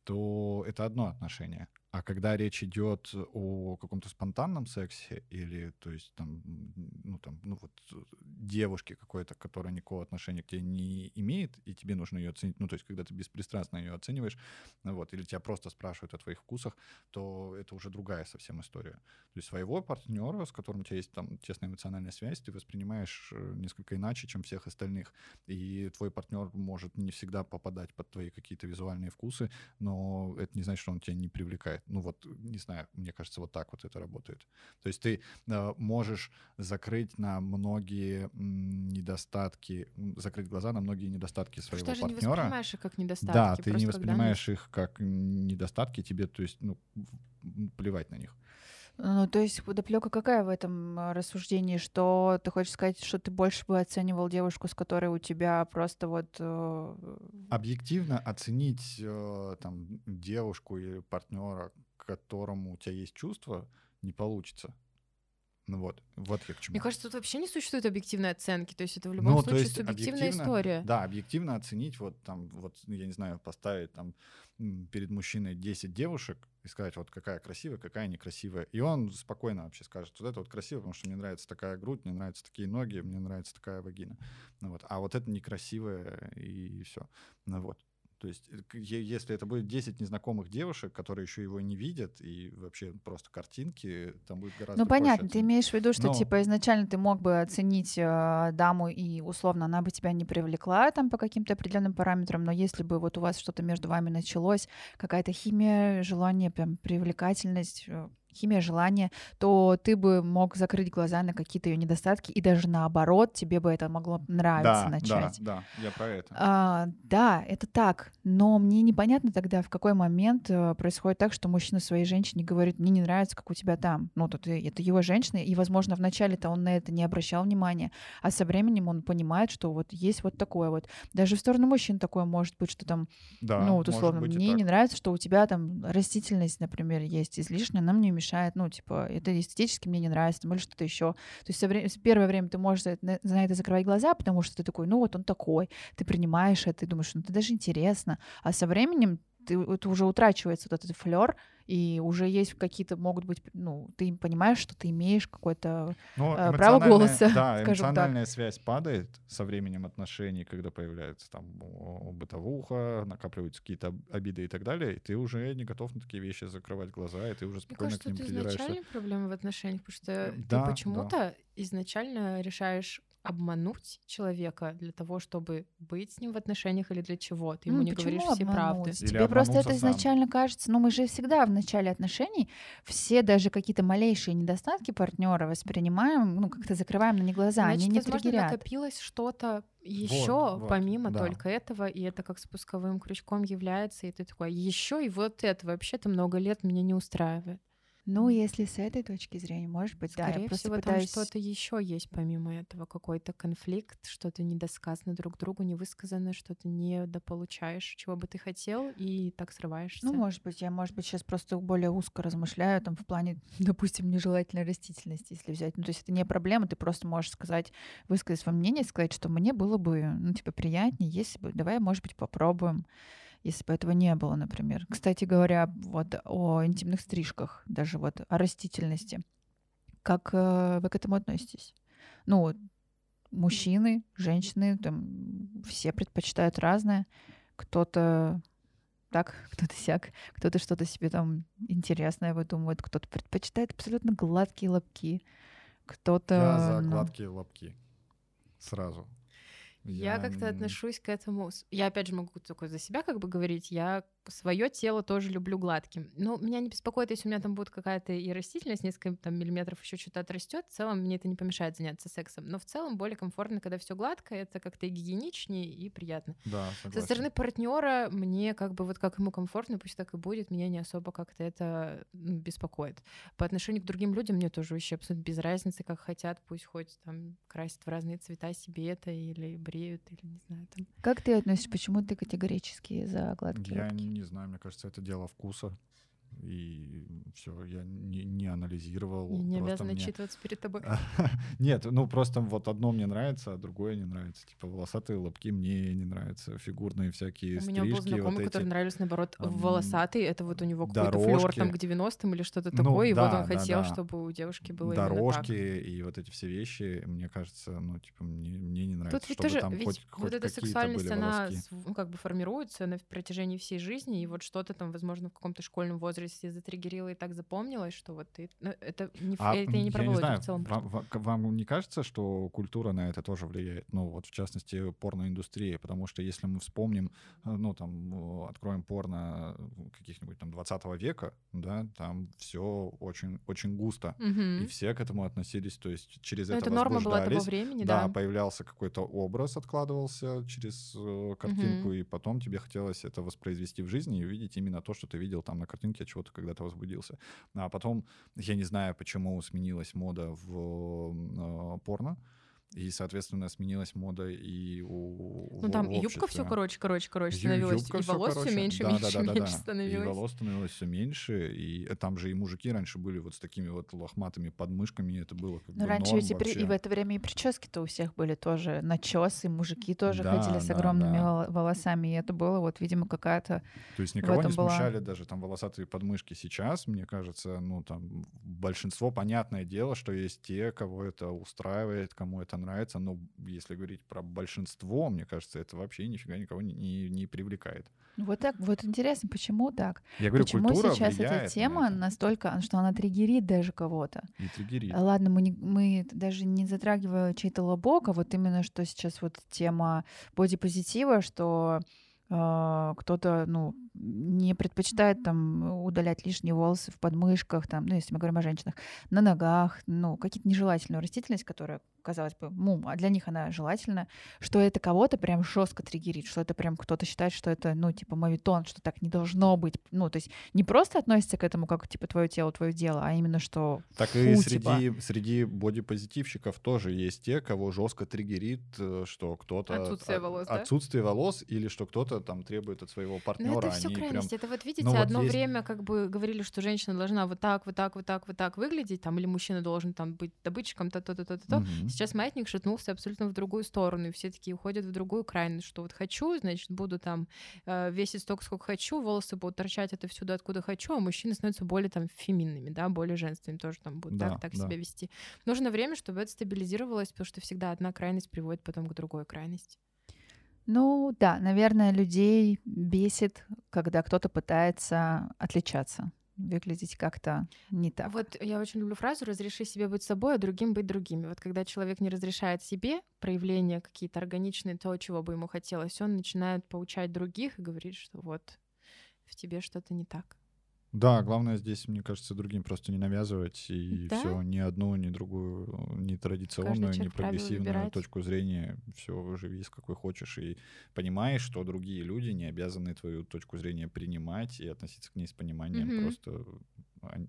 то это одно отношение. А когда речь идет о каком-то спонтанном сексе или, то есть, там, ну, там, ну, вот девушке какой-то, которая никакого отношения к тебе не имеет, и тебе нужно ее оценить, ну, то есть, когда ты беспристрастно ее оцениваешь, вот, или тебя просто спрашивают о твоих вкусах, то это уже другая совсем история. То есть своего партнера, с которым у тебя есть там тесная эмоциональная связь, ты воспринимаешь э, несколько иначе, чем всех остальных. И твой партнер может не всегда попадать под твои какие-то визуальные вкусы, но это не значит, что он тебя не привлекает помогает. Ну вот, не знаю, мне кажется, вот так вот это работает. То есть ты э, можешь закрыть на многие недостатки, закрыть глаза на многие недостатки своего партнера. Ты не воспринимаешь их как недостатки. Да, ты не воспринимаешь когда... их как недостатки, тебе, то есть, ну, плевать на них. Ну, то есть подоплека какая в этом а, рассуждении, что ты хочешь сказать, что ты больше бы оценивал девушку, с которой у тебя просто вот... Э... Объективно оценить э, там девушку или партнера, к которому у тебя есть чувства, не получится. Ну вот, вот я к чему. Мне кажется, тут вообще не существует объективной оценки, то есть это в любом ну, случае субъективная история. Да, объективно оценить, вот там, вот, я не знаю, поставить там перед мужчиной 10 девушек и сказать, вот какая красивая, какая некрасивая. И он спокойно вообще скажет, вот это вот красиво, потому что мне нравится такая грудь, мне нравятся такие ноги, мне нравится такая вагина. Ну вот. А вот это некрасивое, и все. Ну вот. То есть, э, если это будет 10 незнакомых девушек, которые еще его не видят, и вообще просто картинки, там будет гораздо Ну, понятно, ты имеешь в виду, что, Но... типа, изначально ты мог бы оценить э, даму, и, условно, она бы тебя не привлекла там по каким-то определенным параметрам, но если бы вот у вас что-то между вами началось, какая-то химия, желание, прям привлекательность, э, химия желания, то ты бы мог закрыть глаза на какие-то ее недостатки, и даже наоборот, тебе бы это могло нравиться да, начать. Да, да, я про это. А, да, это так. Но мне непонятно тогда, в какой момент э, происходит так, что мужчина своей женщине говорит, мне не нравится, как у тебя там. Ну, тут это его женщина, и, возможно, вначале-то он на это не обращал внимания, а со временем он понимает, что вот есть вот такое вот. Даже в сторону мужчин такое может быть, что там, да, ну, вот условно, мне не нравится, что у тебя там растительность, например, есть излишняя, она мне мешает, ну, типа, это эстетически мне не нравится, или что-то еще. То есть вре- первое время ты можешь за, на это закрывать глаза, потому что ты такой, ну, вот он такой, ты принимаешь это, ты думаешь, ну, это даже интересно. А со временем ты, это уже утрачивается вот этот флер, и уже есть какие-то, могут быть, ну, ты понимаешь, что ты имеешь какое-то ну, э, право голоса, Да, эмоциональная так. связь падает со временем отношений, когда появляется там бытовуха, накапливаются какие-то обиды и так далее, и ты уже не готов на такие вещи закрывать глаза, и ты уже спокойно Мне кажется, к ним это изначально проблема в отношениях, потому что да, ты почему-то да. изначально решаешь обмануть человека для того, чтобы быть с ним в отношениях или для чего? Ты ему ну, не говоришь все правды. Или Тебе просто это изначально кажется, ну мы же всегда в начале отношений все даже какие-то малейшие недостатки партнера воспринимаем, ну как-то закрываем на них глаза, Значит, они не возможно, триггерят. накопилось что-то еще вот, вот, помимо да. только этого, и это как спусковым крючком является, и ты такой, еще и вот это вообще-то много лет меня не устраивает. Ну, если с этой точки зрения, может быть, Скорее да. Я всего, пытаюсь... там что-то еще есть помимо этого, какой-то конфликт, что-то недосказано друг другу, невысказанное, что-то недополучаешь, чего бы ты хотел, и так срываешься. Ну, может быть, я, может быть, сейчас просто более узко размышляю, там, в плане, допустим, нежелательной растительности, если взять. Ну, то есть это не проблема, ты просто можешь сказать, высказать свое мнение, сказать, что мне было бы, ну, типа, приятнее, если бы, давай, может быть, попробуем если бы этого не было, например. Кстати говоря, вот о интимных стрижках, даже вот о растительности. Как э, вы к этому относитесь? Ну, мужчины, женщины, там все предпочитают разное. Кто-то так, кто-то сяк, кто-то что-то себе там интересное выдумывает, кто-то предпочитает абсолютно гладкие лобки, кто-то... Я за ну... гладкие лобки. Сразу. Я, я как-то отношусь к этому. Я опять же могу только за себя как бы говорить. Я свое тело тоже люблю гладким. Но меня не беспокоит, если у меня там будет какая-то и растительность, несколько там миллиметров еще что-то отрастет. В целом мне это не помешает заняться сексом. Но в целом более комфортно, когда все гладко, это как-то и гигиеничнее и приятно. Да, согласен. Со стороны партнера мне как бы вот как ему комфортно, пусть так и будет, меня не особо как-то это беспокоит. По отношению к другим людям мне тоже вообще абсолютно без разницы, как хотят, пусть хоть там красят в разные цвета себе это или бреют, или не знаю там. Как ты относишься, почему ты категорически за гладкие Я не знаю, мне кажется, это дело вкуса. И все, я не, не анализировал. Не, не обязан мне... отчитываться перед тобой. Нет, ну просто вот одно мне нравится, а другое не нравится. Типа волосатые лобки мне не нравятся, фигурные всякие У меня был знакомый, вот который эти, нравились, наоборот, волосатые. Это вот у него какой-то флёр там к 90-м или что-то Ну, такое. И вот он да, хотел, да. чтобы у девушки было дорожки и вот эти все вещи, мне кажется, ну, типа, мне, мне не нравится, Тут ведь тоже, там ведь хоть, вот хоть эта сексуальность, она ну, как бы формируется на протяжении всей жизни, и вот что-то там, возможно, в каком-то школьном возрасте затриггерило и так запомнилось, что вот ты... ну, это не, А, это я не про я не Володю знаю, в целом. вам, к- вам не кажется, что культура на это тоже влияет? Ну, вот в частности, порноиндустрия, потому что если мы вспомним, э, ну, там, откроем порно э, каких-нибудь там 20 века, да, там все очень, очень густо. Мгм. И все к этому относились, то есть через Ну, это это норма была того времени, Да, да. появлялся какой-то образ, откладывался через э, картинку, Мгм. и потом тебе хотелось это воспроизвести в жизни и увидеть именно то, что ты видел там на картинке, от чего ты когда-то возбудился. А потом, я не знаю, почему сменилась мода в э, порно, и, соответственно, сменилась мода и у Ну в- там в и юбка все короче, короче, короче становилась, юбка и волос все короче. меньше, Да, меньше, да, да, да, меньше да. становилось. И волос становилось все меньше, и э, там же и мужики раньше были вот с такими вот лохматыми подмышками, и это было как Ну, бы раньше норм ведь и, при- и в это время и прически-то у всех были тоже начесы, мужики тоже Да, ходили с да, огромными да. вол- волосами, и это было вот, видимо, какая-то... То есть никого не этом была- смущали даже там волосатые подмышки сейчас, мне кажется, ну там большинство, понятное дело, что есть те, кого это устраивает, кому это нравится, но если говорить про большинство, мне кажется, это вообще нифига никого не, не, не привлекает. Ну, Вот так, вот интересно, почему так? Я говорю, почему культура сейчас эта на тема это настолько, что она триггерит даже кого-то? и триггерит. Ладно, мы, не- мы даже не затрагивая чей-то лобок, а вот именно что сейчас вот тема бодипозитива, что э, кто-то, ну, не предпочитает там удалять лишние волосы в подмышках, там, ну, если мы говорим о женщинах, на ногах, ну, какие-то нежелательную растительность, которая, казалось бы, ну, а для них она желательна, что это кого-то прям жестко триггерит, что это прям кто-то считает, что это, ну, типа, мавитон, что так не должно быть. Ну, то есть не просто относится к этому как, типа, твое тело, твое дело, а именно что Так фу, и типа. среди, среди бодипозитивщиков тоже есть те, кого жестко триггерит, э, что кто-то... Отсутствие от- волос, да? Отсутствие волос, или что кто-то там требует от своего Ну, партнера. это все они прям... крайности. Это вот видите, Ну, вот одно есть- время как бы говорили, что женщина должна вот так, вот так, вот так, вот так выглядеть, там, или мужчина должен там быть добытчиком, то-то, то-то, то. Мгм. Сейчас маятник шатнулся абсолютно в другую сторону, и все такие уходят в другую крайность, что вот хочу, значит, буду там э, весить столько, сколько хочу, волосы будут торчать отовсюду, откуда хочу, а мужчины становятся более там феминными, да, более женственными, тоже там будут Да, так, так да. себя вести. Нужно время, чтобы это стабилизировалось, потому что всегда одна крайность приводит потом к другой крайности. Ну да, наверное, людей бесит, когда кто-то пытается отличаться, выглядеть как-то не так. Вот я очень люблю фразу «разреши себе быть собой, а другим быть другими». Вот когда человек не разрешает себе проявления какие-то органичные, то, чего бы ему хотелось, он начинает поучать других и говорит, что вот в тебе что-то не так. Да, главное здесь, мне кажется, другим просто не навязывать и Да. все, ни одну, ни другую, ни традиционную, ни прогрессивную точку зрения. Все, живи с какой хочешь. И понимаешь, что другие люди не обязаны твою точку зрения принимать и относиться к ней с пониманием. Мгм. Просто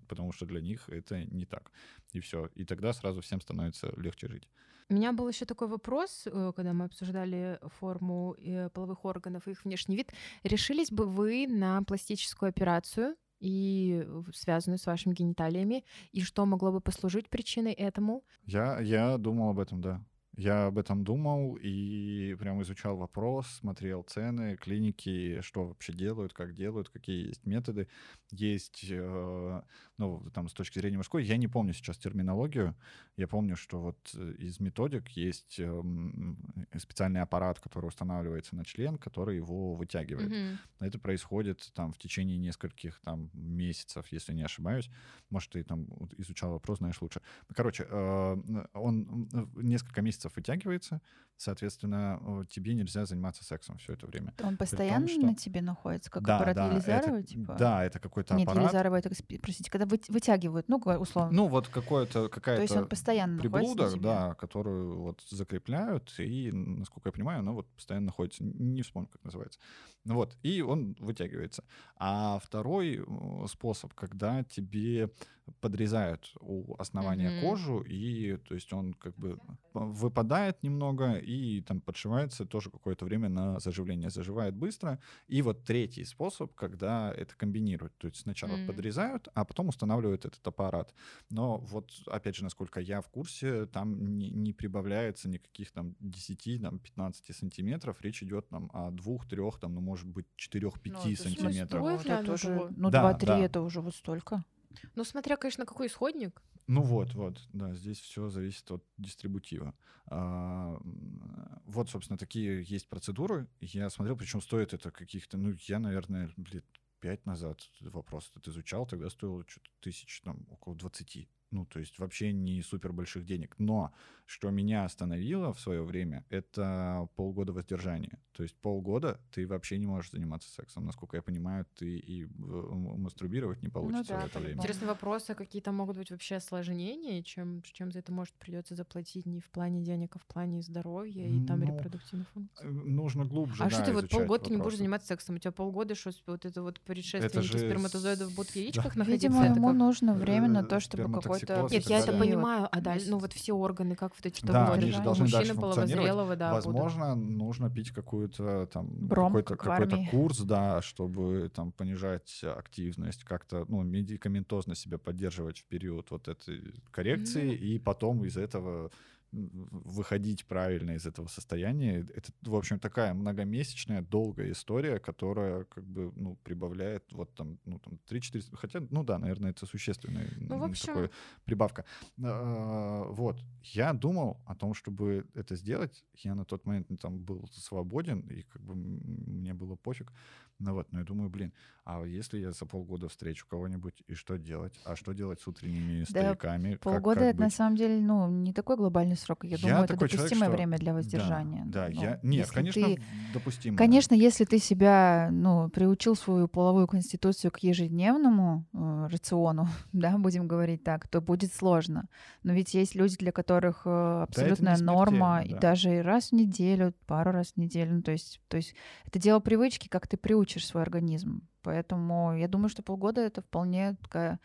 потому что для них это не так. И все. И тогда сразу всем становится легче жить. У меня был еще такой вопрос, э, когда мы обсуждали форму э, половых органов и их внешний вид. Решились бы вы на пластическую операцию и связанную с вашими гениталиями, и что могло бы послужить причиной этому? Я, я думал об этом, да. Я об этом думал и прям изучал вопрос, смотрел цены, клиники, что вообще делают, как делают, какие есть методы. Есть, э, ну, там, с точки зрения мужской, я не помню сейчас терминологию. Я помню, что вот э, из методик есть эм, специальный аппарат, который устанавливается на член, который его вытягивает. Мгм. Это происходит там в течение нескольких там месяцев, если не ошибаюсь. Может, ты там изучал вопрос, знаешь лучше. Короче, э, он несколько месяцев вытягивается, соответственно, э, тебе нельзя заниматься сексом все это время. Он постоянно что- на тебе находится, как да, аппарат да, Елизарова, это, типа? да, это какой-то Нет, аппарат. Елизарова, это, простите, когда вы- вытягивают, ну, условно. Ну, вот какое-то, То есть какая-то он постоянно на приблуда, тебе? да, которую вот закрепляют, и, насколько я понимаю, она вот постоянно находится. Не вспомню, как называется. Ну Вот, и он вытягивается. А второй э, способ, когда тебе подрезают у основания Мгм. кожу, и, то есть, он как бы вы- выпадает немного и там подшивается тоже какое-то время на заживление. Заживает быстро. И вот третий способ, когда это комбинируют. То есть сначала mm. подрезают, а потом устанавливают этот аппарат. Но вот, опять же, насколько я в курсе, там не, не прибавляется никаких там 10, там, 15 сантиметров. Речь идет там о двух, трех, там, ну, может быть, 4-5 ну, сантиметров. Ну, это тоже, ну, да, 2-3 да. это уже вот столько. Ну, смотря, конечно, какой исходник. Ну вот, вот, да, здесь все зависит от дистрибутива. А, вот, собственно, такие есть процедуры. Я смотрел, причем стоит это каких-то, ну, я, наверное, лет пять назад вопрос этот изучал, тогда стоило что-то тысяч, там, около 20 ну, то есть вообще не супер больших денег. Но что меня остановило в свое время, это полгода воздержания. То есть полгода ты вообще не можешь заниматься сексом. Насколько я понимаю, ты и мастурбировать не ну получится ну, да, в это время. Интересный вопрос, а какие-то могут быть вообще осложнения, чем, чем за это может придется заплатить не в плане денег, а в плане здоровья и там ну, репродуктивной функции? Э, нужно глубже, А да, что ты вот полгода не будешь заниматься сексом? У тебя полгода, что вот это вот предшественники же... сперматозоидов будут в яичках да. находиться? Видимо, ему как... нужно время на то, чтобы какой это... Нет, я это понимаю, а дальше, ну вот все органы, как вот эти да, они же должны мужчины половозрелого, да. Возможно, будут. нужно пить какую-то там какой-то какой курс, да, чтобы там понижать активность, как-то ну медикаментозно себя поддерживать в период вот этой коррекции, mm-hmm. и потом из этого выходить правильно из этого состояния. Это, в общем, такая многомесячная, долгая история, которая как бы, ну, прибавляет вот там, ну, там 3-4... Хотя, ну да, наверное, это существенная ну, общем... такая прибавка. А, вот. Я думал о том, чтобы это сделать. Я на тот момент там был свободен, и как бы мне было пофиг. Ну вот, ну я думаю, блин, а если я за полгода встречу кого-нибудь, и что делать? А что делать с утренними да, стояками? Полгода как, как это быть? на самом деле, ну, не такой глобальный срок. Я, я думаю, это допустимое человек, что... время для воздержания. Да, да ну, я... Нет, конечно, ты... допустимо. Конечно, если ты себя, ну, приучил свою половую конституцию к ежедневному э, рациону, да, будем говорить так, то будет сложно. Но ведь есть люди, для которых э, абсолютная да, норма, да. и даже раз в неделю, пару раз в неделю. Ну, то есть, то есть это дело привычки, как ты приучишь свой организм. Поэтому я думаю, что полгода это вполне такая...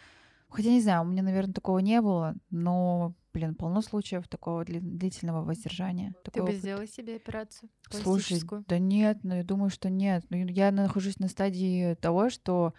Хотя не знаю, у меня, наверное, такого не было, но, блин, полно случаев такого длительного воздержания. Ты бы сделала себе операцию? Слушай, да нет, ну я думаю, что нет. Ну, я нахожусь на стадии того, что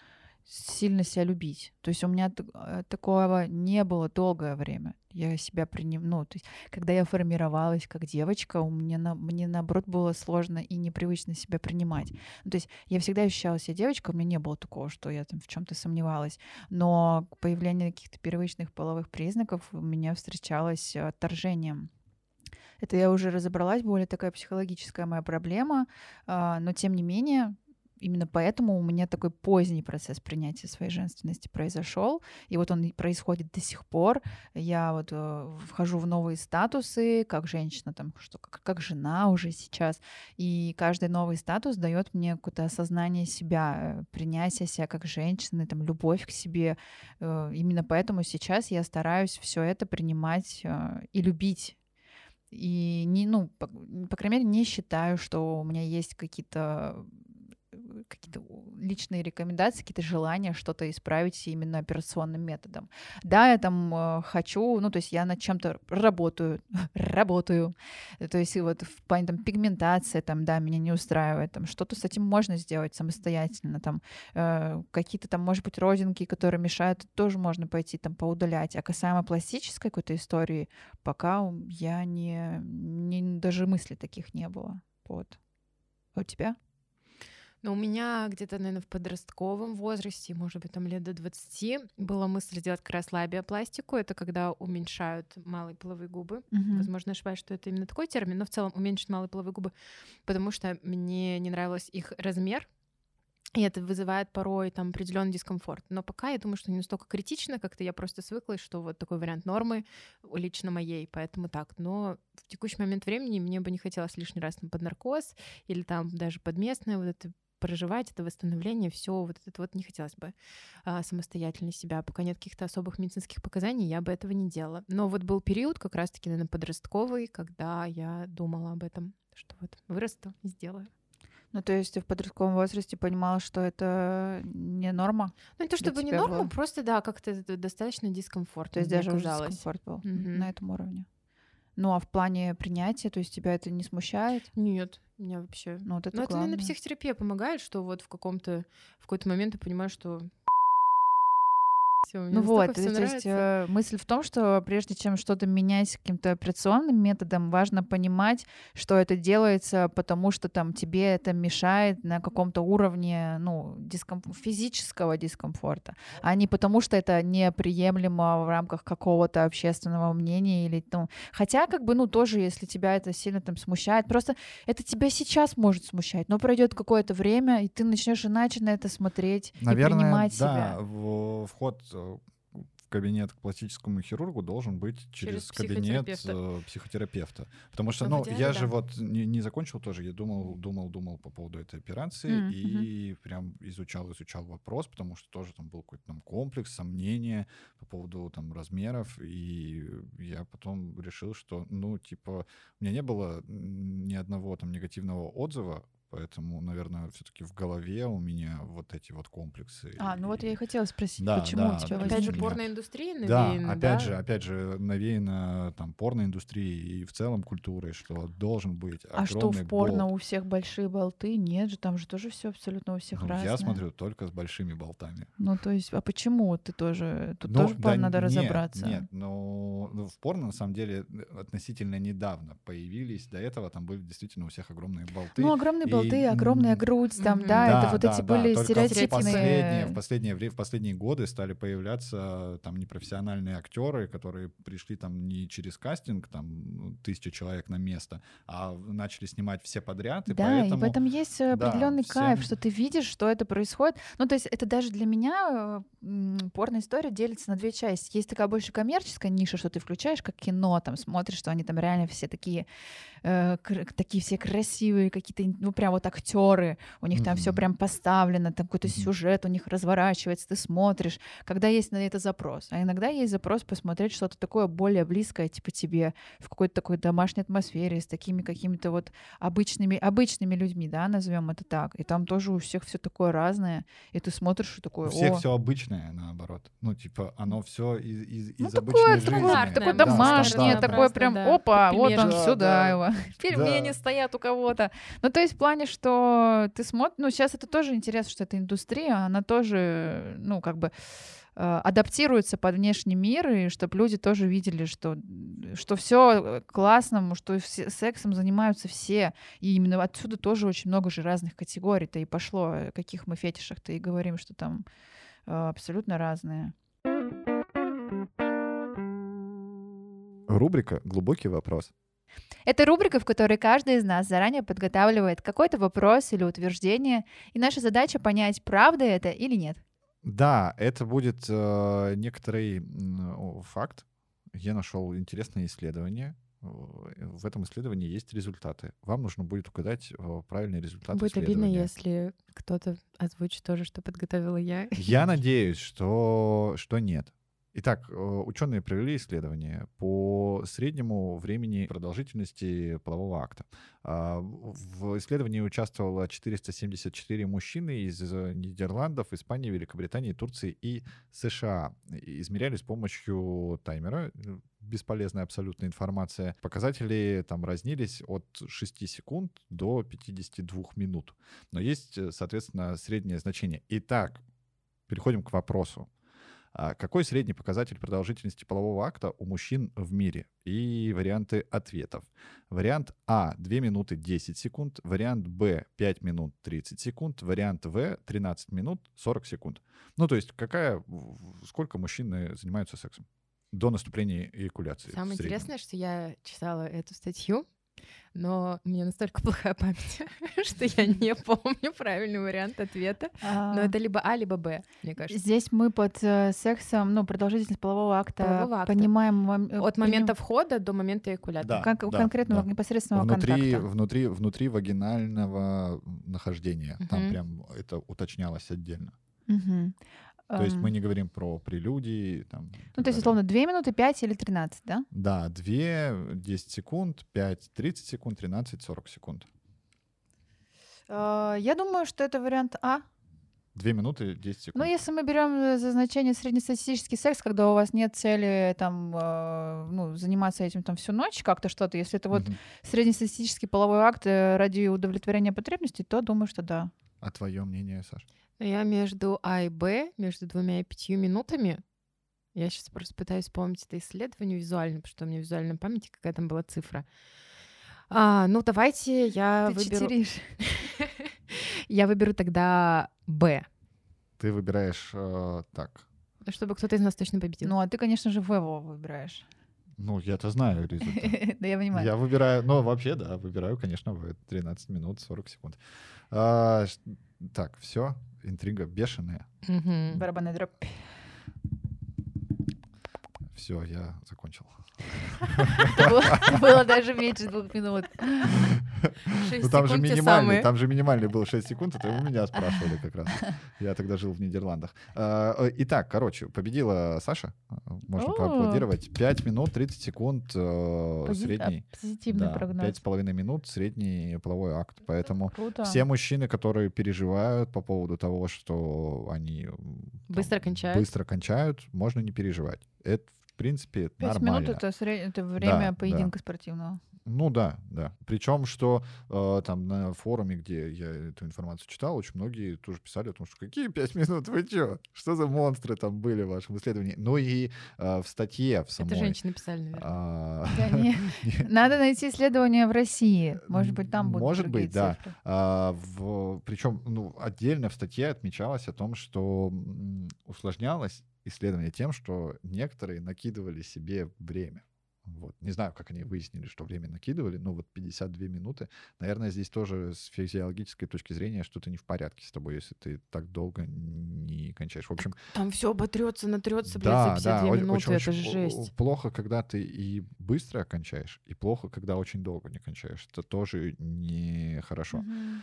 сильно себя любить. То есть у меня э, такого не было долгое время. Я себя приним... Ну, то есть, когда я формировалась как девочка, у меня на... мне, наоборот, было сложно и непривычно себя принимать. Ну, то есть я всегда ощущала себя девочкой, у меня не было такого, что я там в чем то сомневалась. Но появление каких-то первичных половых признаков у меня встречалось отторжением. Это я уже разобралась, более такая психологическая моя проблема, а, но тем не менее именно поэтому у меня такой поздний процесс принятия своей женственности произошел. И вот он происходит до сих пор. Я вот э, вхожу в новые статусы, как женщина, там, что, как, как жена уже сейчас. И каждый новый статус дает мне какое-то осознание себя, принятие себя как женщины, там, любовь к себе. Э, именно поэтому сейчас я стараюсь все это принимать э, и любить и не, ну, по, по крайней мере, не считаю, что у меня есть какие-то какие-то личные рекомендации, какие-то желания что-то исправить именно операционным методом. Да, я там э, хочу, ну, то есть я над чем-то работаю, работаю, то есть вот в плане там пигментации, там, да, меня не устраивает, там, что-то с этим можно сделать самостоятельно, там, э, какие-то там, может быть, родинки, которые мешают, тоже можно пойти там поудалять, а касаемо пластической какой-то истории, пока я не, не даже мысли таких не было, вот. А у тебя? Но у меня где-то, наверное, в подростковом возрасте, может быть, там лет до 20, была мысль сделать как раз лабиопластику. Это когда уменьшают малые половые губы. Mm-hmm. Возможно, ошибаюсь, что это именно такой термин, но в целом уменьшить малые половые губы, потому что мне не нравился их размер, и это вызывает порой там определенный дискомфорт. Но пока я думаю, что не настолько критично, как-то я просто свыклась, что вот такой вариант нормы лично моей, поэтому так. Но в текущий момент времени мне бы не хотелось лишний раз там, под наркоз или там даже под местное вот это проживать это восстановление, все вот это вот не хотелось бы а, самостоятельно себя. Пока нет каких-то особых медицинских показаний, я бы этого не делала. Но вот был период как раз-таки, наверное, подростковый, когда я думала об этом, что вот вырасту и сделаю. Ну, то есть ты в подростковом возрасте понимала, что это не норма? Ну, не то чтобы не норма, было? просто, да, как-то достаточно дискомфорт. То есть даже уже дискомфорт был mm-hmm. на этом уровне. Ну, а в плане принятия, то есть тебя это не смущает? Нет, меня вообще. Ну, вот это Но это, наверное, психотерапия помогает, что вот в каком-то в какой-то момент ты понимаешь, что всё, мне Ну вот, то всё есть нравится. э, мысль в том, что прежде чем что-то менять каким-то операционным методом, важно понимать, что это делается, потому что там тебе это мешает на каком-то уровне, ну, диском... физического дискомфорта, а не потому что это неприемлемо в рамках какого-то общественного мнения или ну, хотя как бы, ну, тоже, если тебя это сильно там смущает, просто это тебя сейчас может смущать, но пройдет какое-то время, и ты начнешь иначе на это смотреть и Наверное, принимать да, себя. в- вход э, в кабинет к пластическому хирургу должен быть через, Через кабинет психотерапевта. э, психотерапевта. Потому что, Ну, ну, идеале, я же да. вот не, не закончил тоже, я думал, думал, думал по поводу этой операции Мгм, и прям изучал, изучал вопрос, потому что тоже там был какой-то там комплекс, сомнения по поводу там размеров, и я потом решил, что, ну, типа, у меня не было ни одного там негативного отзыва, поэтому, наверное, все-таки в голове у меня вот эти вот комплексы. А, ну вот я и хотела спросить, Да, почему да, у тебя Опять же, порноиндустрия Да, навеяна, опять да? же, опять же, навеяно там порноиндустрией и в целом культурой, что должен быть А что в порно болт. у всех большие болты? Нет же, там же тоже все абсолютно у всех Ну, разное. я смотрю только с большими болтами. Ну, то есть, а почему ты тоже? Тут Ну, тоже да пор- надо нет, разобраться. Нет, но ну, в порно на самом деле относительно недавно появились. До этого там были действительно у всех огромные болты. Ну, огромные И, болты, огромная грудь, там, Мгм. да, это вот да, эти да, были В стереотипные. в последнее время, в последние годы стали появляться там непрофессиональные актеры, которые пришли там не через кастинг, там ну, тысячу человек на место, а начали снимать все подряд, и Да, поэтому и в этом есть э, да, определенный кайф, всем- что ты видишь, что это происходит. Ну, то есть это даже для меня э, порно-история делится на две части. Есть такая больше коммерческая ниша, что ты включаешь как кино, там смотришь, что они там реально все такие, э, такие все красивые, какие-то, ну, прям вот актеры, у них там все прям поставлено, там какой-то сюжет у них разворачивается, ты смотришь, когда есть на это запрос. А иногда есть запрос посмотреть что-то такое более близкое, типа тебе, в какой-то такой домашней атмосфере, с такими какими-то вот обычными, обычными людьми, да, назовем это так. И там тоже у всех все такое разное, и ты смотришь и такой, у всех все обычное, наоборот. Ну, типа, оно все из, из, ну из такое, обычной такое, жизни. Стандартное, такое да, домашнее, такое прям, да. опа, вот он Пельмешки. сюда Да, его. Пельмени Да. стоят у кого-то. Ну, то есть в плане, что ты смотришь, ну, сейчас это тоже интересно, что эта индустрия, она тоже, ну, как бы э, адаптируется под внешний мир, и чтобы люди тоже видели, что, что все классно, что сексом занимаются все. И именно отсюда тоже очень много же разных категорий-то и пошло, о каких мы фетишах-то и говорим, что там э, абсолютно разные. Рубрика «Глубокий вопрос». Это рубрика, в которой каждый из нас заранее подготавливает какой-то вопрос или утверждение, и наша задача понять, правда это или нет. Да, это будет э, некоторый о, факт. Я нашел интересное исследование. О, В этом исследовании есть результаты. Вам нужно будет угадать э, правильный результат Будет обидно, если кто-то озвучит тоже, что подготовила я. Я надеюсь, что, что нет. Итак, ученые провели исследование по среднему времени продолжительности полового акта. А, В исследовании участвовало 474 мужчины из э, Нидерландов, Испании, Великобритании, Турции и США. Измеряли с помощью таймера. э, Бесполезная абсолютная информация. Показатели там разнились от 6 секунд до 52 минут. Но есть, э, соответственно, среднее значение. Итак, переходим к вопросу. А Какой средний показатель продолжительности полового акта у мужчин в мире? И варианты ответов. Вариант А — 2 минуты 10 секунд. Вариант Б — 5 минут 30 секунд. Вариант В — 13 минут 40 секунд. Ну, то есть какая, сколько мужчины занимаются сексом до наступления эякуляции? Самое интересное, что я читала эту статью, но у меня настолько плохая память, что я не помню правильный вариант ответа. Но это либо А, либо Б, мне кажется. Здесь мы под э, сексом, ну, продолжительность полового акта, понимаем... э, От момента входа до момента эякуляции. Да. кон- конкретного непосредственного контакта. внутри, внутри вагинального нахождения. Там прям это уточнялось отдельно. То есть мы не говорим про прелюдии. Там, Ну, то есть, условно, 2 минуты, 5 или 13, да? Да, 2, 10 секунд, 5, 30 секунд, 13, 40 секунд. Э, Я думаю, что это вариант А. 2 минуты 10 секунд. Ну, если мы берем за значение среднестатистический секс, когда у вас нет цели там, э, ну, заниматься этим там всю ночь, как-то что-то, если это вот Мгм. среднестатистический половой акт э, ради удовлетворения потребностей, то думаю, что да. А твое мнение, Саш? Я между А и Б, между двумя и пятью минутами. Я сейчас просто пытаюсь вспомнить это исследование визуально, потому что у меня в визуальной памяти какая там была цифра. А, ну, давайте я Ты выберу... читеришь. Я выберу тогда Б, Ты выбираешь э, так. чтобы кто-то из нас точно победил. Ну, а ты, конечно же, ВВО выбираешь. Ну, я-то знаю результат. Да, я понимаю. Я выбираю, ну, вообще, да, выбираю, конечно, в 13 минут 40 секунд. А, так, все, интрига бешеная. Барабанная дробь. Все, я закончил. Было даже меньше двух минут. Ну, там же минимальный, там же минимальный был 6 секунд, это у меня спрашивали как раз. Я тогда жил в Нидерландах. А, э, Итак, короче, победила Саша. Можно поаплодировать. 5 минут 30 секунд э, средний. а, Позитивный Да, прогноз. пять с половиной минут средний половой акт. Поэтому все мужчины, которые переживают по поводу того, что они Быстро кончают. быстро кончают, можно не переживать. Это, в принципе, Пять нормально. минут это, сред- это время да. поединка спортивного. Ну да, да. Причем, что э, там на форуме, где я эту информацию читал, очень многие тоже писали о том, что какие пять минут, вы чё? Что за монстры там были в вашем исследовании? Ну и э, в статье в самой... Это женщины писали, наверное. а, Да не. Надо найти исследование в России. Может быть, там будут Может быть, да. А, в, причем ну, отдельно в статье отмечалось о том, что усложнялось исследование тем, что некоторые накидывали себе время. Вот. Не знаю, как они выяснили, что время накидывали, но вот 52 минуты. Наверное, здесь тоже с физиологической точки зрения что-то не в порядке с тобой, если ты так долго не кончаешь. В общем, Там все оботрется, натрется, блядь, да, за да, 52 о- минуты. очень, это очень жесть. плохо, когда ты и быстро кончаешь, и плохо, когда очень долго не кончаешь. Это тоже нехорошо. Мгм.